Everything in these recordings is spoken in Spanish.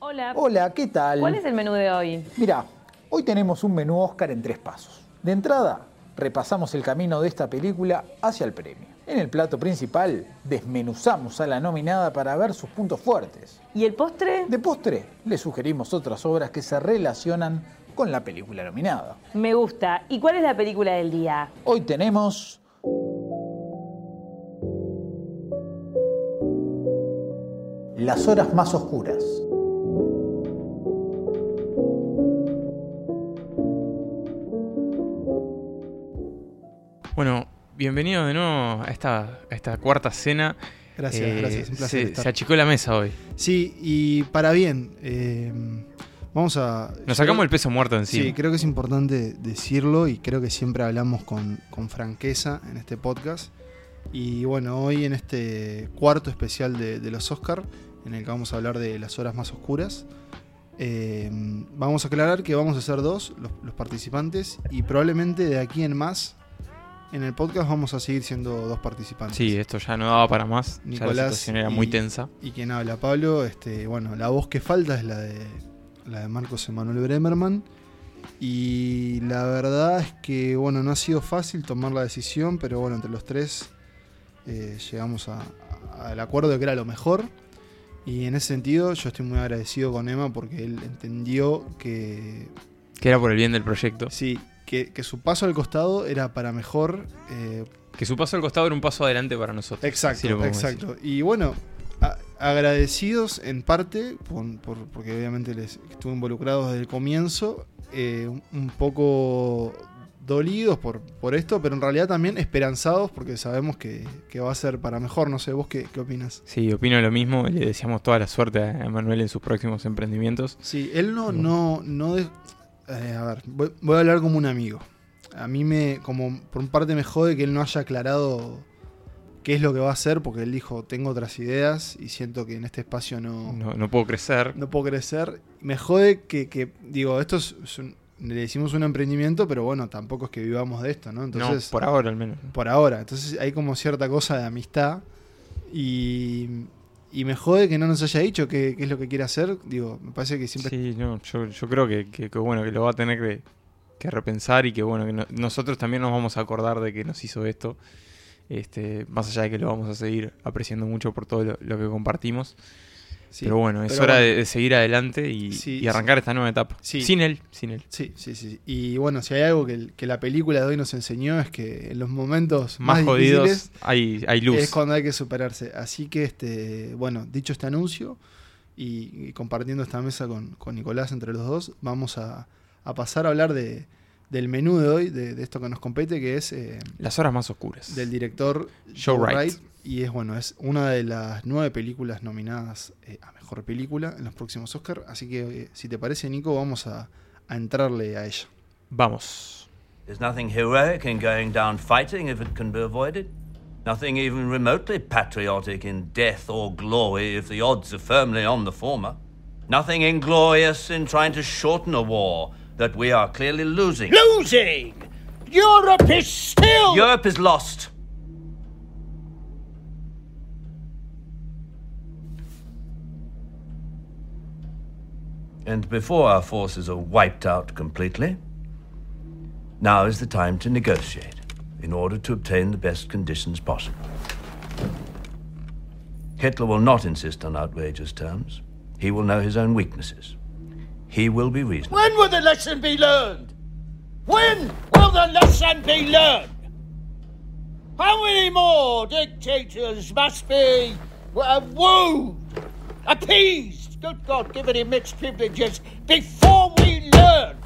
Hola. Hola, ¿qué tal? ¿Cuál es el menú de hoy? Mira, hoy tenemos un menú Oscar en tres pasos. De entrada, repasamos el camino de esta película hacia el premio. En el plato principal, desmenuzamos a la nominada para ver sus puntos fuertes. ¿Y el postre? De postre, le sugerimos otras obras que se relacionan con la película nominada. Me gusta. ¿Y cuál es la película del día? Hoy tenemos Las horas más oscuras. Bienvenido de nuevo a esta, a esta cuarta cena. Gracias, Eh, gracias. Un placer se, estar. se achicó la mesa hoy. Sí, y para bien, eh, vamos a... Nos sacamos el peso muerto encima. Sí, creo que es importante decirlo y creo que siempre hablamos con, con franqueza en este podcast. Y bueno, hoy en este cuarto especial de, de los Oscar, en el que vamos a hablar de las horas más oscuras, eh, vamos a aclarar que vamos a ser dos los, los participantes y probablemente de aquí en más en el podcast vamos a seguir siendo dos participantes. Sí, esto ya no daba para más. ya la Nicolás situación era y- muy tensa. Y quien habla, Pablo, este, bueno, la voz que falta es la de la de Marcos Emanuel Bremerman. Y la verdad es que bueno, no ha sido fácil tomar la decisión, pero bueno, entre los tres eh, llegamos al acuerdo de que era lo mejor. Y en ese sentido yo estoy muy agradecido con Emma porque él entendió que Que era por el bien del proyecto. sí, que, que su paso al costado era para mejor. eh, Que su paso al costado era un paso adelante para nosotros. Exacto, exacto. Y bueno, a- agradecidos en parte, por- por- porque obviamente les estuve involucrado desde el comienzo, eh, un- poco dolidos por, por esto, pero en realidad también esperanzados porque sabemos que, que va a ser para mejor. No sé, vos qué, qué opinas. Sí, opino lo mismo. Le deseamos toda la suerte a Emanuel en sus próximos emprendimientos. Sí, él no, no, no de- eh, a ver, voy, voy a hablar como un amigo. A mí me, como por un parte me jode que él no haya aclarado qué es lo que va a hacer, porque él dijo, tengo otras ideas y siento que en este espacio no, No, no puedo crecer. no puedo crecer. Me jode que, que, digo, esto es, es un- le decimos un emprendimiento, pero bueno, tampoco es que vivamos de esto, ¿no? Entonces, no, por ahora al menos. por ahora. Entonces hay como cierta cosa de amistad y, y me jode que no nos haya dicho qué, es lo que quiere hacer. Digo, me parece que siempre... Sí, no, yo, yo creo que, que- bueno, que lo va a tener que, repensar y que bueno, que no- nosotros también nos vamos a acordar de que nos hizo esto. Este, más allá de que lo vamos a seguir apreciando mucho por todo lo que compartimos. Sí. pero bueno, es pero hora bueno. De, de seguir adelante y, Sí, y arrancar esta nueva etapa. Sin él, sin él. Sí, sí, sí. Y bueno, si hay algo que, la película de hoy nos enseñó es que en los momentos Más, más, jodidos, hay, hay luz. es cuando hay que superarse. Así que, este, bueno, dicho este anuncio y, y compartiendo esta mesa con, con Nicolás entre los dos, vamos a, a pasar a hablar de, del menú de hoy, de, de esto que nos compete, que es eh, Las horas más oscuras. del director Joe Wright. Wright. Y es bueno, es una de las nueve películas nominadas eh, a mejor película en los próximos Oscar. Así que, eh, si te parece, Nico, vamos a, a entrarle a ella. Vamos. There's nothing heroic in going down fighting if it can be avoided. Nothing even remotely patriotic in death or glory if the odds are firmly on the former. Nothing inglorious in trying to shorten a war that we are clearly losing. losing. Europe is still. Europe is lost. And before our forces are wiped out completely, now is the time to negotiate in order to obtain the best conditions possible. Hitler will not insist on outrageous terms. He will know his own weaknesses. He will be reasonable. when will the lesson be learned? When will the lesson be learned? How many more dictators must be uh, wooed, appeased, good God, given him mixed privileges before we learn?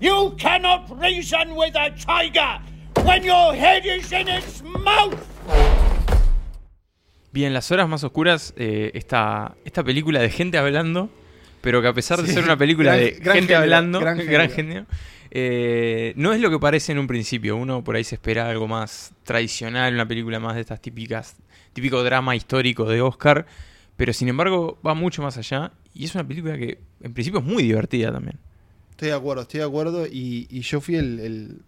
You cannot reason with a tiger when your head is in its mouth. Bien, Las Horas Más Oscuras, eh, esta, esta película de gente hablando, pero que a pesar de Sí, ser una película gran- de gran gente hablando, gran género, eh, no es lo que parece en un principio. Uno por ahí se espera algo más tradicional, una película más de estas típicas, típico drama histórico de Oscar, pero sin embargo va mucho más allá y es una película que en principio es muy divertida también. Estoy de acuerdo, estoy de acuerdo. Y, y yo fui el, el-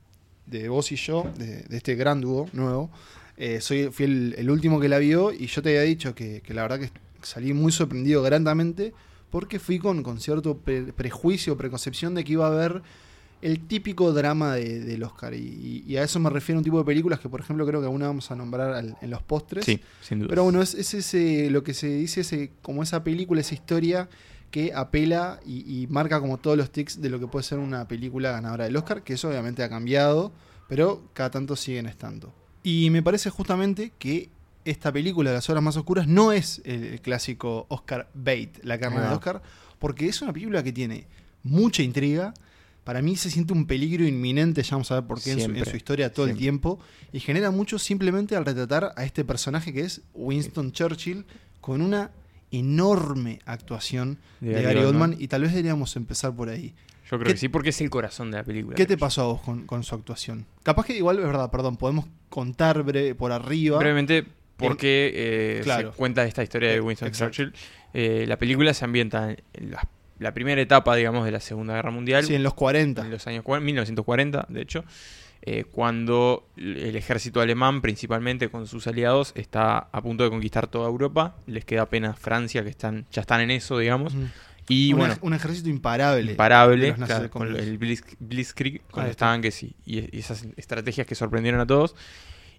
de vos y yo, de, de este gran dúo nuevo. eh, soy, fui el, el último que la vio y yo te había dicho que, que la verdad que salí muy sorprendido grandemente porque fui con, con cierto pre- prejuicio, preconcepción de que iba a haber el típico drama de- del Oscar. Y, y a eso me refiero a un tipo de películas que, por ejemplo, creo que alguna vamos a nombrar al- en los postres. Sí, sin duda. Pero bueno, es, es ese, lo que se dice, ese, como esa película, esa historia que apela y, y marca como todos los tics de lo que puede ser una película ganadora del Oscar, que eso obviamente ha cambiado, pero cada tanto siguen estando. Y me parece justamente que esta película, Las Horas Más Oscuras, no es el, clásico Oscar bait, la carne Ahí de va. Oscar, porque es una película que tiene mucha intriga. Para mí se siente un peligro inminente, ya vamos a ver por qué en su, en Siempre, su historia todo el tiempo, y genera mucho simplemente al retratar a este personaje que es Winston Churchill con una enorme actuación de, De Gary, Oldman, y tal vez deberíamos empezar por ahí. Yo creo ¿Qué- que sí, porque es el corazón de la película. ¿Qué te pasó a vos con, con su actuación? Capaz que igual es verdad, perdón, podemos contar breve, por arriba. Brevemente, por qué eh, Claro. se cuenta esta historia de Eh, Winston exacto. Churchill. Eh, la película se ambienta en la, la primera etapa, digamos, de la Segunda Guerra Mundial. Sí, en los 40. en los años 40, 1940, de hecho, eh, cuando el ejército alemán, principalmente con sus aliados, está a punto de conquistar toda Europa. Les queda apenas Francia, que están ya están en eso, digamos. Y un, bueno, un ejército imparable. imparable, claro, con el Blitz- Blitzkrieg, con Ahí los está. tanques y, y esas estrategias que sorprendieron a todos.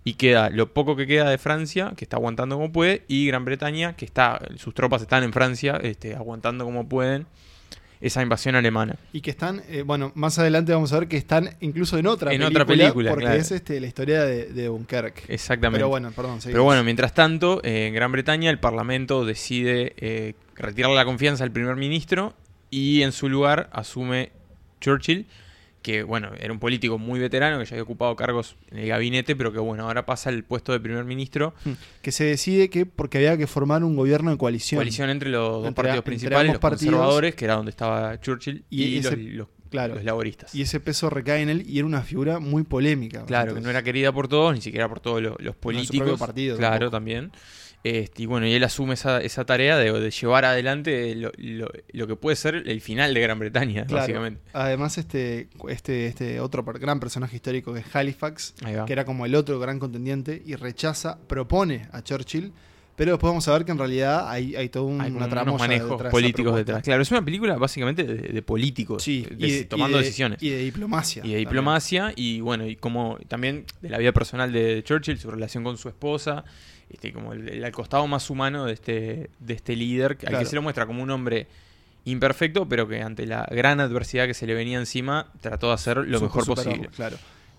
Y queda lo poco que queda de Francia, que está aguantando como puede, y Gran Bretaña, que está, sus tropas están en Francia, este, aguantando como pueden esa invasión alemana. Y que están, eh, bueno, más adelante vamos a ver que están incluso en otra En película. otra película, Porque claro. es este, la historia de, de Dunkerque. Exactamente. Pero bueno, perdón. Pero bueno, mientras tanto, eh, en Gran Bretaña el Parlamento decide eh, retirarle la confianza al primer ministro y en su lugar asume Churchill, que bueno, era un político muy veterano que ya había ocupado cargos en el gabinete, pero que bueno, ahora pasa al puesto de primer ministro. que se decide que porque había que formar un gobierno de coalición. Coalición entre los dos partidos principales, los partidos. conservadores, que era donde estaba Churchill, Y y, ese- los, los- claro. los laboristas. Y ese peso recae en él y era una figura muy polémica. Claro, que no era querida por todos, ni siquiera por todos los, los propio políticos. partido claro, también. Este, y bueno, y él asume esa, esa tarea de, de llevar adelante lo, lo- lo que puede ser el final de Gran Bretaña, Claro. básicamente. Además, este, este, este otro gran personaje histórico que es Halifax, que era como el otro gran contendiente, y rechaza, propone a Churchill, pero después vamos a ver que en realidad hay, hay todo un, Hay una unos manejos detrás políticos detrás. Claro, es una película básicamente de, de políticos, Sí, de- y de- tomando y decisiones. Y de diplomacia. y de también. diplomacia y bueno y como también de la vida personal de Churchill su relación con su esposa este como el, el- el costado más humano de este de este líder al Claro. que se lo muestra como un hombre imperfecto pero que ante la gran adversidad que se le venía encima trató de hacer lo Supo mejor posible Claro.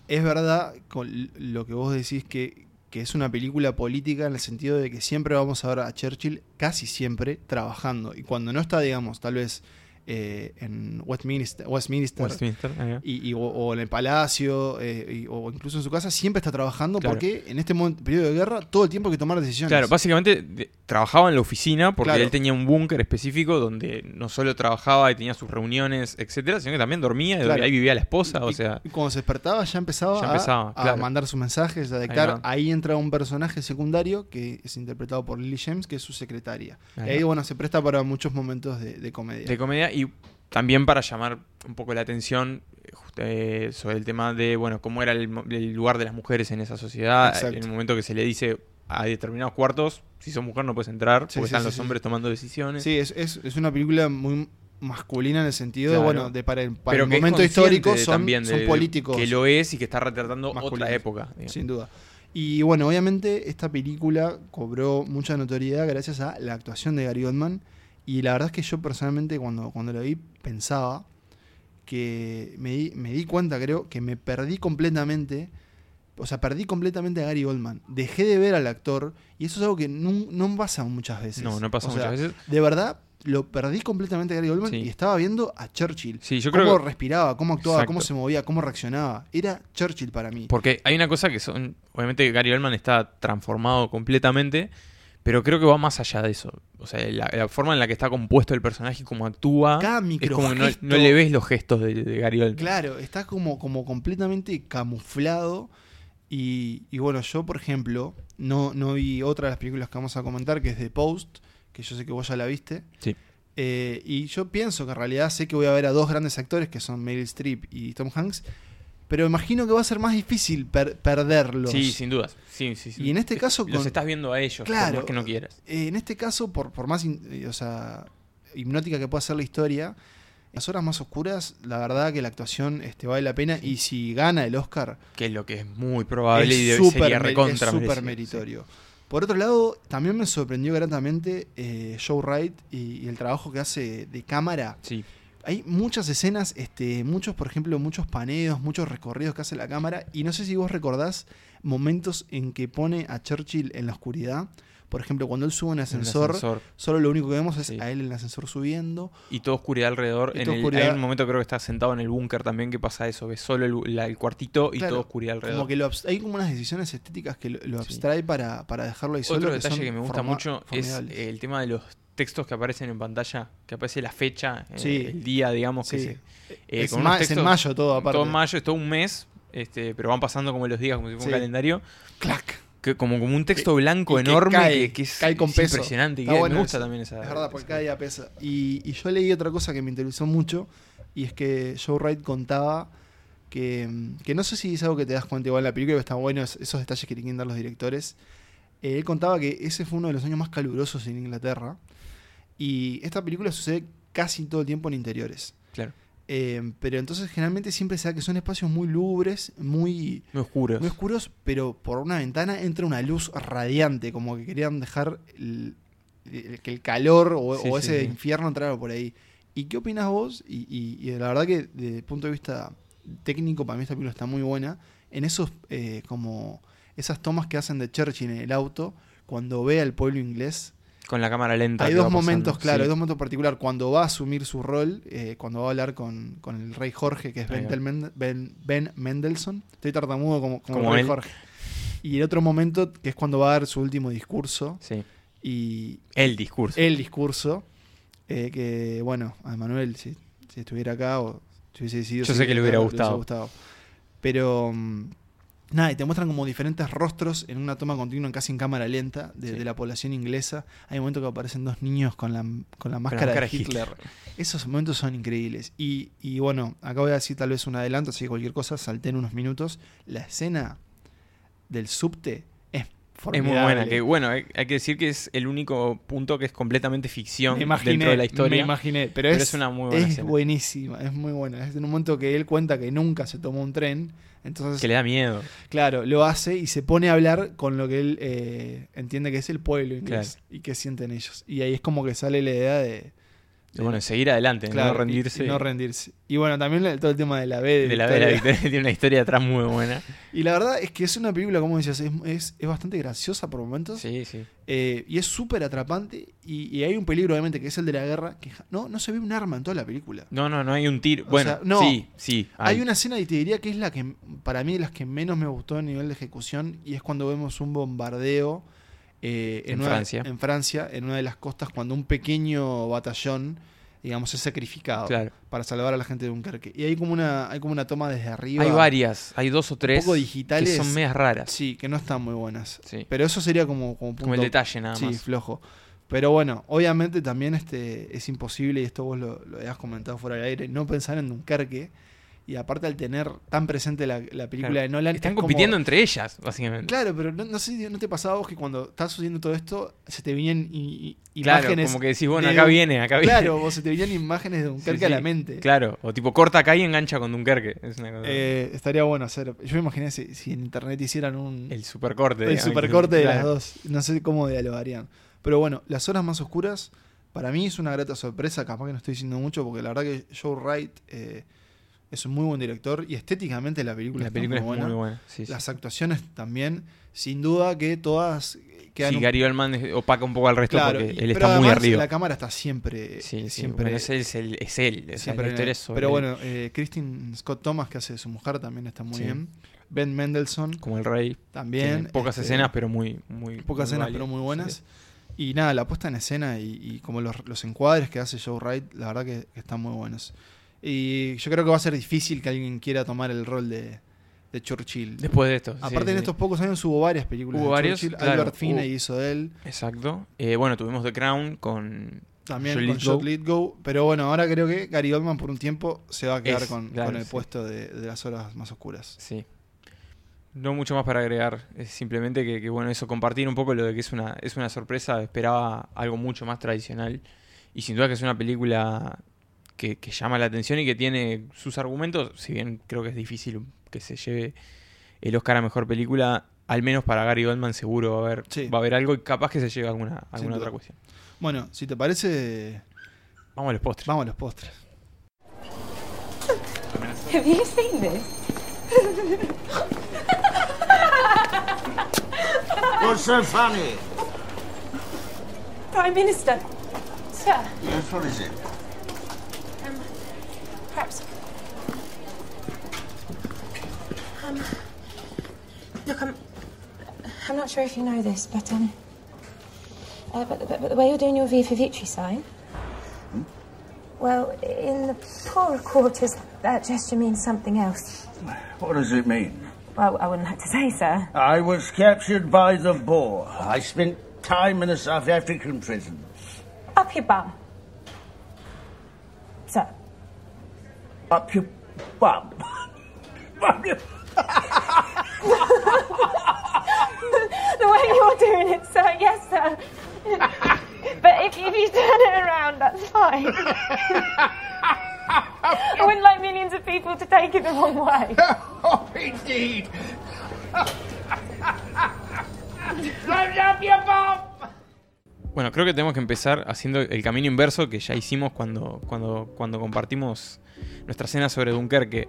Es verdad con lo que vos decís que, que es una película política en el sentido de que siempre vamos a ver a Churchill, casi siempre, trabajando. Y cuando no está, digamos, tal vez eh, en Westminster, Westminster, va. y, y- o, o en el palacio, eh, y- o incluso en su casa, siempre está trabajando Claro. porque en este momento, periodo de guerra todo el tiempo hay que tomar decisiones. Claro, básicamente de- trabajaba en la oficina porque Claro. él tenía un búnker específico donde no solo trabajaba y tenía sus reuniones, etcétera, sino que también dormía y ahí vivía la esposa, o sea, y cuando se despertaba ya empezaba, Ya a- empezaba, a, claro. mandar sus mensajes, a dictar. Ahí, entra un personaje secundario que es interpretado por Lily James, que es su secretaria. Ahí y ahí, bueno, se presta para muchos momentos de, de comedia. de comedia y también para llamar un poco la atención eh, sobre el tema de bueno cómo era el, el lugar de las mujeres en esa sociedad Exacto. en el momento que se le dice a determinados cuartos si sos mujer no puedes entrar Sí, porque sí, están sí, los hombres tomando decisiones Sí, es, es, es una película muy masculina en el sentido de, bueno, de para el, para pero el momento histórico de- son, también de- son de- políticos. que lo es y que está retratando otra época digamos. Sin duda. Y bueno, obviamente esta película cobró mucha notoriedad gracias a la actuación de Gary Oldman. Y la verdad es que yo personalmente cuando, cuando lo vi pensaba que me di, me di cuenta, creo, que me perdí completamente. O sea, perdí completamente a Gary Oldman. Dejé de ver al actor. Y eso es algo que no, no pasa muchas veces. no no pasa O sea, muchas veces De verdad, lo perdí completamente a Gary Oldman Sí. y estaba viendo a Churchill. sí yo cómo creo que- respiraba, cómo actuaba, cómo se movía, cómo reaccionaba. Era Churchill para mí. porque hay una cosa que son obviamente Gary Oldman está transformado completamente pero creo que va más allá de eso o sea la, la forma en la que está compuesto el personaje y cómo actúa Cada es como que no, le ves los gestos de, de Gary Oldman Claro, está como, como completamente camuflado. Y, y bueno, yo, por ejemplo, no, no vi otra de las películas que vamos a comentar, que es The Post, que yo sé que vos ya la viste. Sí. Eh, y yo pienso que en realidad sé que voy a ver a dos grandes actores, que son Meryl Streep y Tom Hanks, pero imagino que va a ser más difícil per- perderlos. Sí, sin dudas. Sí, sí, sí. Y en este caso Los con- estás viendo a ellos, Claro. por más que no quieras. Eh, en este caso, por, por más, eh, o sea, hipnótica que puede hacer la historia. En las horas más oscuras, la verdad que la actuación este, vale la pena. Y si gana el Oscar, Que es lo que es muy probable y debe- sería recontra es súper meritorio. Por otro lado, también me sorprendió gratamente eh, Joe Wright y, y el trabajo que hace de cámara. Sí. Hay muchas escenas, este, muchos, por ejemplo, muchos paneos, muchos recorridos que hace la cámara. Y no sé si vos recordás momentos en que pone a Churchill en la oscuridad. Por ejemplo, cuando él sube un ascensor, ascensor. solo lo único que vemos es Sí. a él en el ascensor subiendo. Y toda oscuridad alrededor. En el- oscuridad. Hay un momento creo que está sentado en el búnker también que pasa eso. Ves solo el, la- el cuartito y Claro, toda oscuridad alrededor. Como que lo hay como unas decisiones estéticas que lo, lo Sí. abstrae para, para dejarlo ahí solo. Otro detalle que me gusta mucho es el tema de los textos que aparecen en pantalla, que aparece la fecha, eh, Sí. el día, digamos, que se, eh, es, con ma- unos es en mayo todo, aparte. todo en mayo, es todo un mes, este, pero van pasando como los días, como si fuera un calendario, Clac. Que como, como un texto Que- blanco que enorme cae, que, que es, cae con es peso. impresionante. y Está que bueno me gusta eso. también esa. Es verdad, porque esa- cada día pesa. Y, y yo leí otra cosa que me interesó mucho, y es que Joe Wright contaba que, mm, que no sé si es algo que te das cuenta igual en la película, pero está bueno es- esos detalles que quieren dar los directores. Eh, él contaba que ese fue uno de los años más calurosos en Inglaterra, y esta película sucede casi todo el tiempo en interiores. Claro, Eh, pero entonces generalmente siempre se da que son espacios muy lúgubres, muy, muy oscuros. muy oscuros, pero por una ventana entra una luz radiante, como que querían dejar el- el- que el calor o, Sí, o sí, ese sí. infierno entrara por ahí. ¿Y qué opinas vos? Y, y- y la verdad que desde el punto de vista técnico, para mí esta película está muy buena. En esos, eh, como esas tomas que hacen de Churchill en el auto, cuando ve al pueblo inglés, Con la cámara lenta. hay dos pasando, momentos, claro, sí. hay dos momentos particular. Cuando va a asumir su rol, eh, cuando va a hablar con, con el rey Jorge, que es Ben, ben, Ben Mendelssohn. Estoy tartamudo como, como, Como el rey él. Jorge. Y el otro momento, que es cuando va a dar su último discurso. Sí. Y El discurso. el discurso, eh, que bueno, a Manuel, si, si estuviera acá o si hubiese decidido... Yo sé que le hubiera gustado. Pero... mm, Nada, y te muestran como diferentes rostros en una toma continua, casi en cámara lenta, de, Sí. de la población inglesa. Hay momentos que aparecen dos niños con la, con la máscara máscara de de Hitler. Esos momentos son increíbles. Y, y bueno, acá voy a decir tal vez un adelanto, así que cualquier cosa, salté en unos minutos. La escena del subte es muy buena. Que bueno, hay, hay que decir que es el único punto que es completamente ficción imaginé, dentro de la historia. Me imaginé, pero, Pero es, es una muy buena es escena. buenísima, es muy buena. Es en un momento que él cuenta que nunca se tomó un tren. Entonces, Que le da miedo. claro, lo hace y se pone a hablar con lo que él eh, entiende que es el pueblo inglés y que sienten ellos. Y ahí es como que sale la idea de, Bueno, seguir adelante, claro, no rendirse. y no rendirse. Y bueno, también todo el tema de la B. de la, de la victoria tiene una historia atrás muy buena. Y la verdad es que es una película, como decías, es, es, es bastante graciosa por momentos. Sí, sí. eh, y es súper atrapante. Y, y hay un peligro, obviamente, que es el de la guerra. que no, no se ve un arma en toda la película. No, no, no hay un tiro. Bueno, sea, no. sí, sí. Hay una escena y te diría que es la que, para mí, de las que menos me gustó a nivel de ejecución. Y es cuando vemos un bombardeo eh, En una- Francia. en Francia, en una de las costas, cuando un pequeño batallón, digamos, es sacrificado Claro. para salvar a la gente de Dunkerque. Y hay como una, hay como una toma desde arriba. Hay varias, hay dos o tres poco digitales. que son medias raras. Sí, que no están muy buenas. Sí. Pero eso sería como, como punto Como el detalle nada sí, más. flojo. Pero bueno, obviamente también este es imposible, y esto vos lo, lo habías comentado fuera del aire, no pensar en Dunkerque. Y aparte al tener tan presente la, la película Claro. de Nolan... Están es como- compitiendo entre ellas, básicamente. Claro, pero no, no sé si no te pasaba vos que cuando estás sucediendo todo esto, se te Claro, imágenes... como que decís, bueno, de acá viene, acá viene. Claro, vos se te venían imágenes de Dunkerque Sí, a la mente. Claro, o tipo corta acá y engancha con Dunkerque. Es una cosa. Eh, estaría bueno hacer... Yo me imaginé si, si en internet hicieran un... el supercorte. El supercorte de las dos. No sé cómo dialogarían. Pero bueno, las horas más oscuras, para mí es una grata sorpresa. Capaz que no estoy diciendo mucho, porque la verdad que Joe Wright eh, es un muy buen director y estéticamente la película, La está película muy es buena. muy buena. Sí, sí. Las actuaciones también, sin duda que todas quedan Sí, Gary Oldman opaca un poco al resto Claro, porque y- él está muy arriba. La cámara está siempre. Sí, siempre, bueno, es él, es él. Es él, o sea, siempre la en historia el- sobre Pero bueno, eh, Christine Scott Thomas, que hace de su mujer, también está muy bien. Ben Mendelssohn, como el rey. también. Pocas este, escenas, pero muy, muy pocas muy escenas, válidas. pero muy buenas. Y nada, la puesta en escena y, y como los, los encuadres que hace Joe Wright, la verdad que, que están muy buenos. Y yo creo que va a ser difícil que alguien quiera tomar el rol de, de Churchill. Después de esto. sí, Aparte, en sí. estos pocos años hubo varias películas Hubo de varios, Churchill. claro, Albert Finney hizo de él. Exacto. Eh, bueno, tuvimos The Crown con. También Joe con. Shot Lithgow. Pero bueno, ahora creo que Gary Oldman por un tiempo se va a quedar Es, con, claro, con el sí. puesto de, de las horas más oscuras. Sí. No mucho más para agregar. Es simplemente que, que, bueno, eso, compartir un poco lo de que es una, es una sorpresa. Esperaba algo mucho más tradicional. Y sin duda que es una película que, que llama la atención y que tiene sus argumentos, si bien creo que es difícil que se lleve el Oscar a Mejor Película, al menos para Gary Oldman seguro va a haber, Sí. va a haber algo y capaz que se lleve alguna, alguna otra cuestión. Bueno, si te parece, Vamos a los postres. vamos a los postres. Have you seen this? What's so funny? Prime Minister. Sir, Yes, what is it? Perhaps. Um, look, I'm. I'm not sure if you know this, but um. Uh, but, but, but the way you're doing your V for Victory sign. Well, in the poorer quarters, that gesture means something else. What does it mean? Well, I wouldn't like to say, sir. I was captured by the Boer. I spent time in a South African prison. Up your bum. Sir. Up your bum. Your- The way you're doing it, sir, yes, sir. but if, if you turn it around, that's fine. I wouldn't like millions of people to take it the wrong way. oh, indeed. Up your bum. Bueno, creo que tenemos que empezar haciendo el camino inverso que ya hicimos cuando, cuando, cuando compartimos nuestra cena sobre Dunkerque.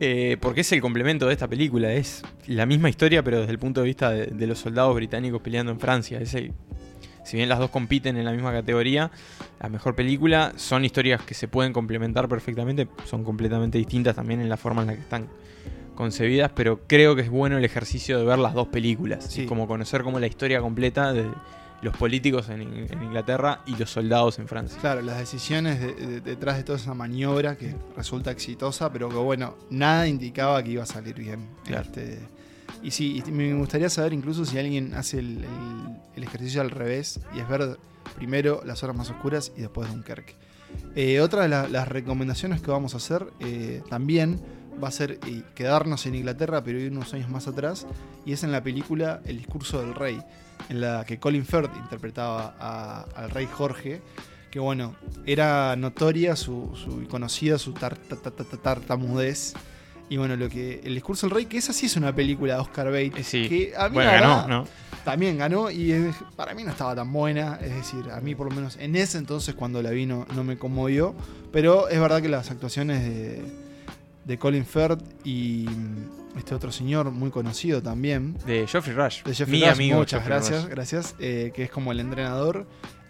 Eh, porque es el complemento de esta película. Es la misma historia, pero desde el punto de vista de, de los soldados británicos peleando en Francia. Es el- si bien las dos compiten en la misma categoría, la mejor película son historias que se pueden complementar perfectamente. Son completamente distintas también en la forma en la que están concebidas, pero creo que es bueno el ejercicio de ver las dos películas. Sí. Y como conocer como la historia completa de los políticos en, en Inglaterra y los soldados en Francia. Claro, las decisiones de- de- detrás de toda esa maniobra que resulta exitosa, pero que bueno, nada indicaba que iba a salir bien. Claro. Este, y sí, y me gustaría saber incluso si alguien hace el, el- el ejercicio al revés y es ver primero las horas más oscuras y después Dunkerque. Eh, otra de la- las recomendaciones que vamos a hacer eh, también va a ser eh, quedarnos en Inglaterra, pero ir unos años más atrás, y es en la película El discurso del rey, en la que Colin Firth interpretaba a- al rey Jorge, que bueno, era notoria su, conocida su tar- ta- ta- ta- ta- tartamudez. Y bueno, lo que el discurso del rey, que esa sí es una película de Oscar Bates, Eh, sí. que a mí Bueno, ganó, verdad, ¿no? también ganó y para mí no estaba tan buena, es decir, a mí por lo menos en ese entonces cuando la vi no, no me conmovió, pero es verdad que las actuaciones de, de Colin Firth y mm, este otro señor muy conocido también, De Geoffrey Rush. de Jeffrey Mi Rush, amigo muchas Geoffrey gracias, Rush. gracias, eh, que es como el entrenador,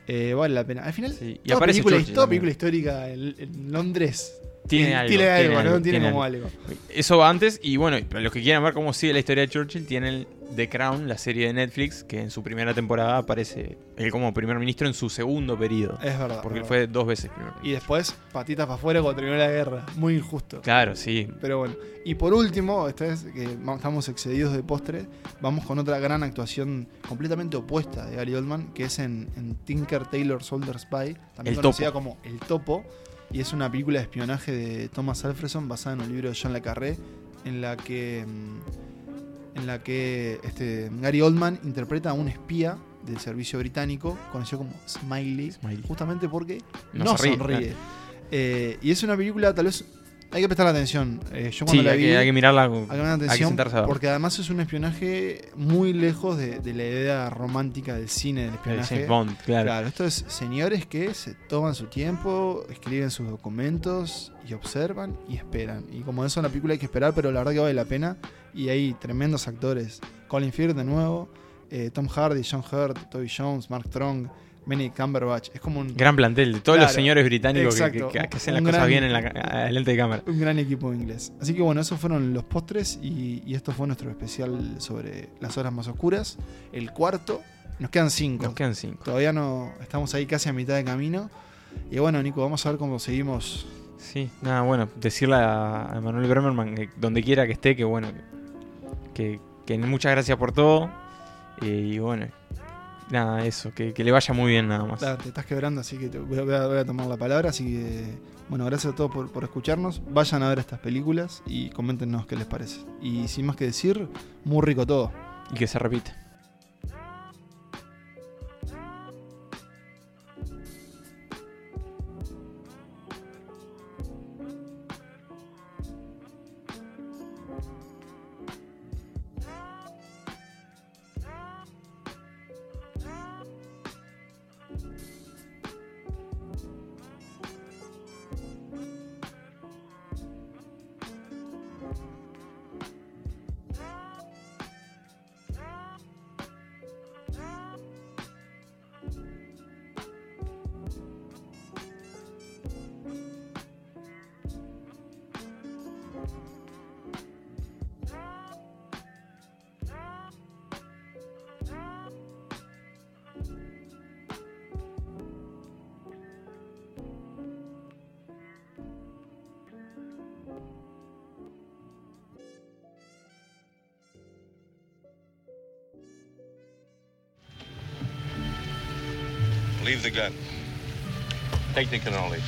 eh, vale la pena. Al final, Sí, y toda, aparece película, toda histórica en, en Londres Tiene algo, tiene tiene algo, ¿no? Tiene, tiene como algo. algo. Eso va antes y bueno, para los que quieran ver cómo sigue la historia de Churchill, tienen The Crown, la serie de Netflix, que en su primera temporada aparece él como primer ministro en su segundo periodo. Es verdad. Porque él fue dos veces primer ministro. Y después, patitas para afuera cuando terminó la guerra. Muy injusto. Claro, sí. Pero bueno, y por último, esta vez que estamos excedidos de postre, vamos con otra gran actuación completamente opuesta de Gary Oldman, que es en, en Tinker Taylor Soldier Spy, también El conocida Topo. como El Topo, y es una película de espionaje de Thomas Alfredson basada en un libro de John le Carré, en la que, mm, en la que este, Gary Oldman interpreta a un espía del servicio británico, conocido como Smiley, Smiley. justamente porque No sonríe. Eh, y es una película, tal vez, hay que prestar atención. Eh, yo cuando Sí, la hay vi, que, hay que mirarla. hay que poner Hay que atención porque además es un espionaje muy lejos de, de la idea romántica del cine del El espionaje. Bond, claro. Claro, esto es señores que se toman su tiempo, escriben sus documentos y observan y esperan. Y como eso, la película hay que esperar, pero la verdad que vale la pena. Y hay tremendos actores. Colin Firth de nuevo, eh, Tom Hardy, John Hurt, Toby Jones, Mark Strong, Benedict Cumberbatch. Es como un, Gran plantel de todos los señores británicos que, exacto. que- que- que hacen las cosas bien en la, adelante de cámara. un gran equipo inglés. Así que bueno, esos fueron los postres y, y esto fue nuestro especial sobre las horas más oscuras. El cuarto, nos quedan cinco. Nos quedan cinco. Todavía no estamos ahí casi a mitad de camino. Y bueno, Nico, vamos a ver cómo seguimos. Sí, nada, bueno, decirle a, a Manuel Bremerman que donde quiera que esté, que bueno, que, que muchas gracias por todo. y bueno, nada, eso, que, que le vaya muy bien nada más. Te estás quebrando, así que te voy, a, voy tomar la palabra. Así que, bueno, gracias a todos por, por escucharnos. Vayan a ver estas películas y coméntenos qué les parece. Y sin más que decir, muy rico todo. Y que se repita. Bye. Leave the gun. Take the cannoli.